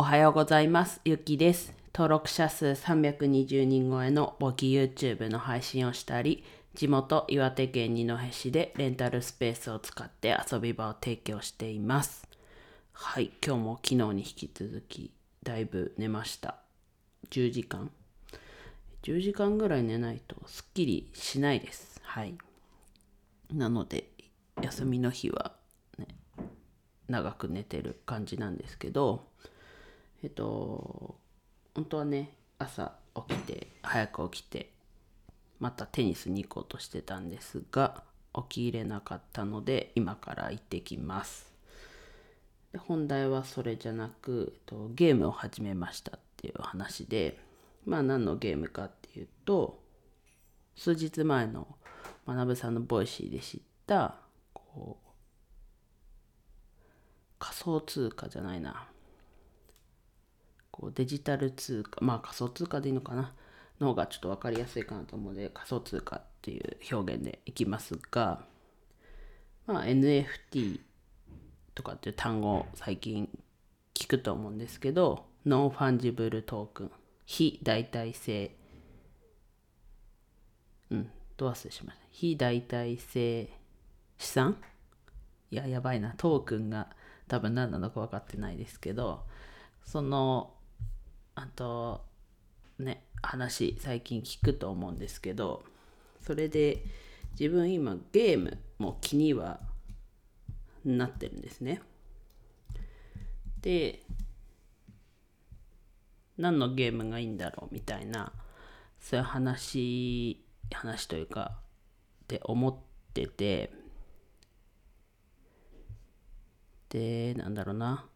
おはようございます。ゆきです。登録者数320人超えの簿記 YouTube の配信をしたり、地元岩手県二戸市でレンタルスペースを使って遊び場を提供しています。はい、今日も昨日に引き続きだいぶ寝ました。10時間 ?10 時間ぐらい寝ないとすっきりしないです。はい。なので、休みの日はね、長く寝てる感じなんですけど、えっと、本当はね、朝起きて、早く起きて、またテニスに行こうとしてたんですが、起きれなかったので、今から行ってきます。で本題はそれじゃなく、えっとゲームを始めましたっていう話で、まあ何のゲームかっていうと、数日前の学さんの Voicy で知った、こう、仮想通貨じゃないな。こうデジタル通貨、まあ仮想通貨でいいのかな？の方がちょっと分かりやすいかなと思うので仮想通貨っていう表現でいきますが、まあ NFT とかっていう単語を最近聞くと思うんですけど、 non-fungible token、非代替性、うん、ど忘れしました。非代替性資産？いや、やばいな。トークンが多分何なのか分かってないですけど、その、あと、ね、話、最近聞くと思うんですけど、それで自分今ゲームも気にはなってるんですね。で、何のゲームがいいんだろうみたいな、そういう話、話というか、って思ってて、で、なんだろうな。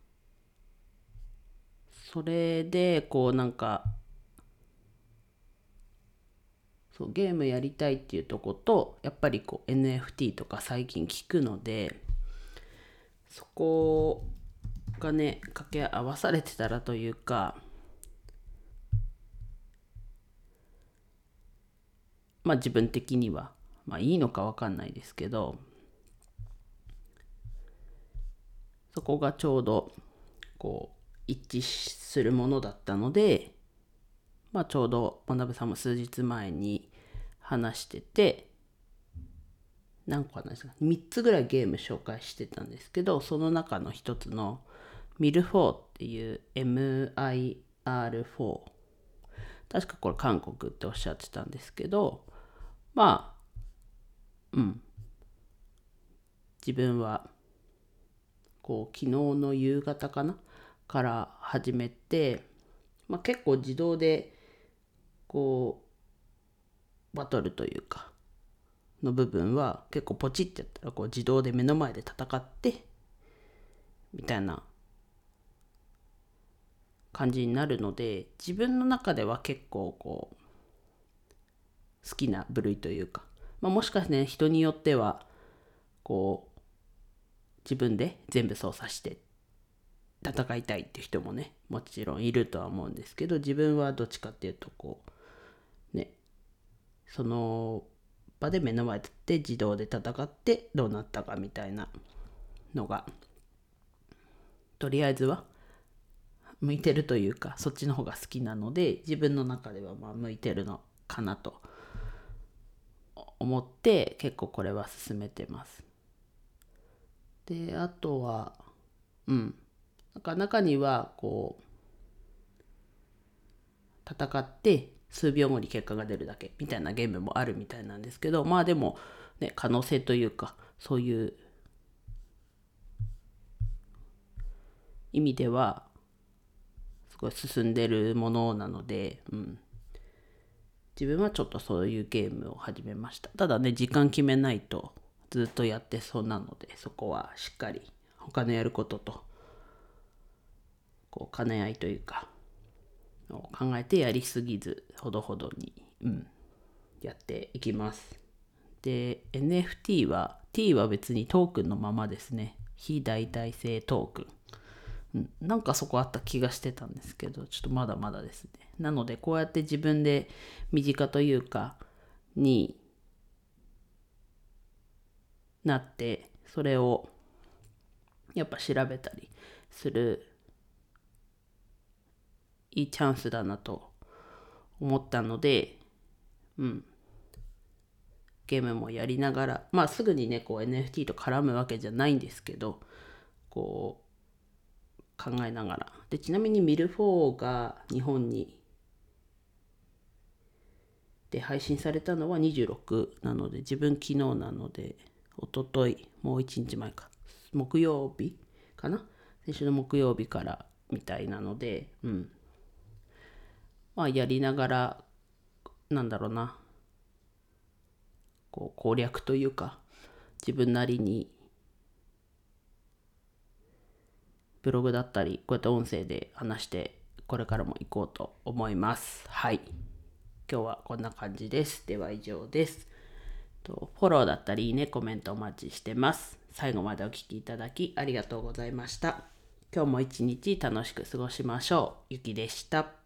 それで、こうなんか、そうゲームやりたいっていうとこと、やっぱりこう NFT とか最近聞くので、そこがね、掛け合わされてたらというか、まあ自分的には、まあいいのかわかんないですけど、そこがちょうどこう一致するものだったので、まあちょうど学さんも数日前に話してて、何個話したか3つぐらいゲーム紹介してたんですけど、その中の一つのミルフォーっていう MIR4 確かこれ韓国っておっしゃってたんですけど、まあ、うん。自分はこう昨日の夕方かな？から始めて、まあ、結構自動でこうバトルというかの部分は結構ポチってやったらこう自動で目の前で戦ってみたいな感じになるので自分の中では結構こう好きな部類というか、まあ、もしかしてね人によってはこう自分で全部操作して戦いたいって人もねもちろんいるとは思うんですけど自分はどっちかっていうとこうねその場で目の前でって自動で戦ってどうなったかみたいなのがとりあえずは向いてるというかそっちの方が好きなので自分の中ではまあ向いてるのかなと思って結構これは進めてます。であとはうんなんか中にはこう戦って数秒後に結果が出るだけみたいなゲームもあるみたいなんですけどまあでもね可能性というかそういう意味ではすごい進んでるものなので、うん、自分はちょっとそういうゲームを始めました。ただね時間決めないとずっとやってそうなのでそこはしっかり他のやることとこう兼ね合いというか考えてやりすぎずほどほどに、うん、やっていきます。で NFT は T は別にトークンのままですね。非代替性トークン。うんなんかそこあった気がしてたんですけどちょっとまだまだですね。なのでこうやって自分で身近というかになってそれをやっぱ調べたりするいいチャンスだなと思ったので、うん。ゲームもやりながら、まあすぐにね、こう NFT と絡むわけじゃないんですけど、こう考えながら。で、ちなみにミルフォーが日本にで配信されたのは26なので、自分昨日なので、おととい、もう1日前か。木曜日かな？先週の木曜日からみたいなので、うん。まあやりながら、なんだろうな、こう攻略というか、自分なりにブログだったり、こうやって音声で話して、これからも行こうと思います。はい。今日はこんな感じです。では以上です。とフォローだったり、いいね、コメントお待ちしてます。最後までお聴きいただきありがとうございました。今日も一日楽しく過ごしましょう。ゆきでした。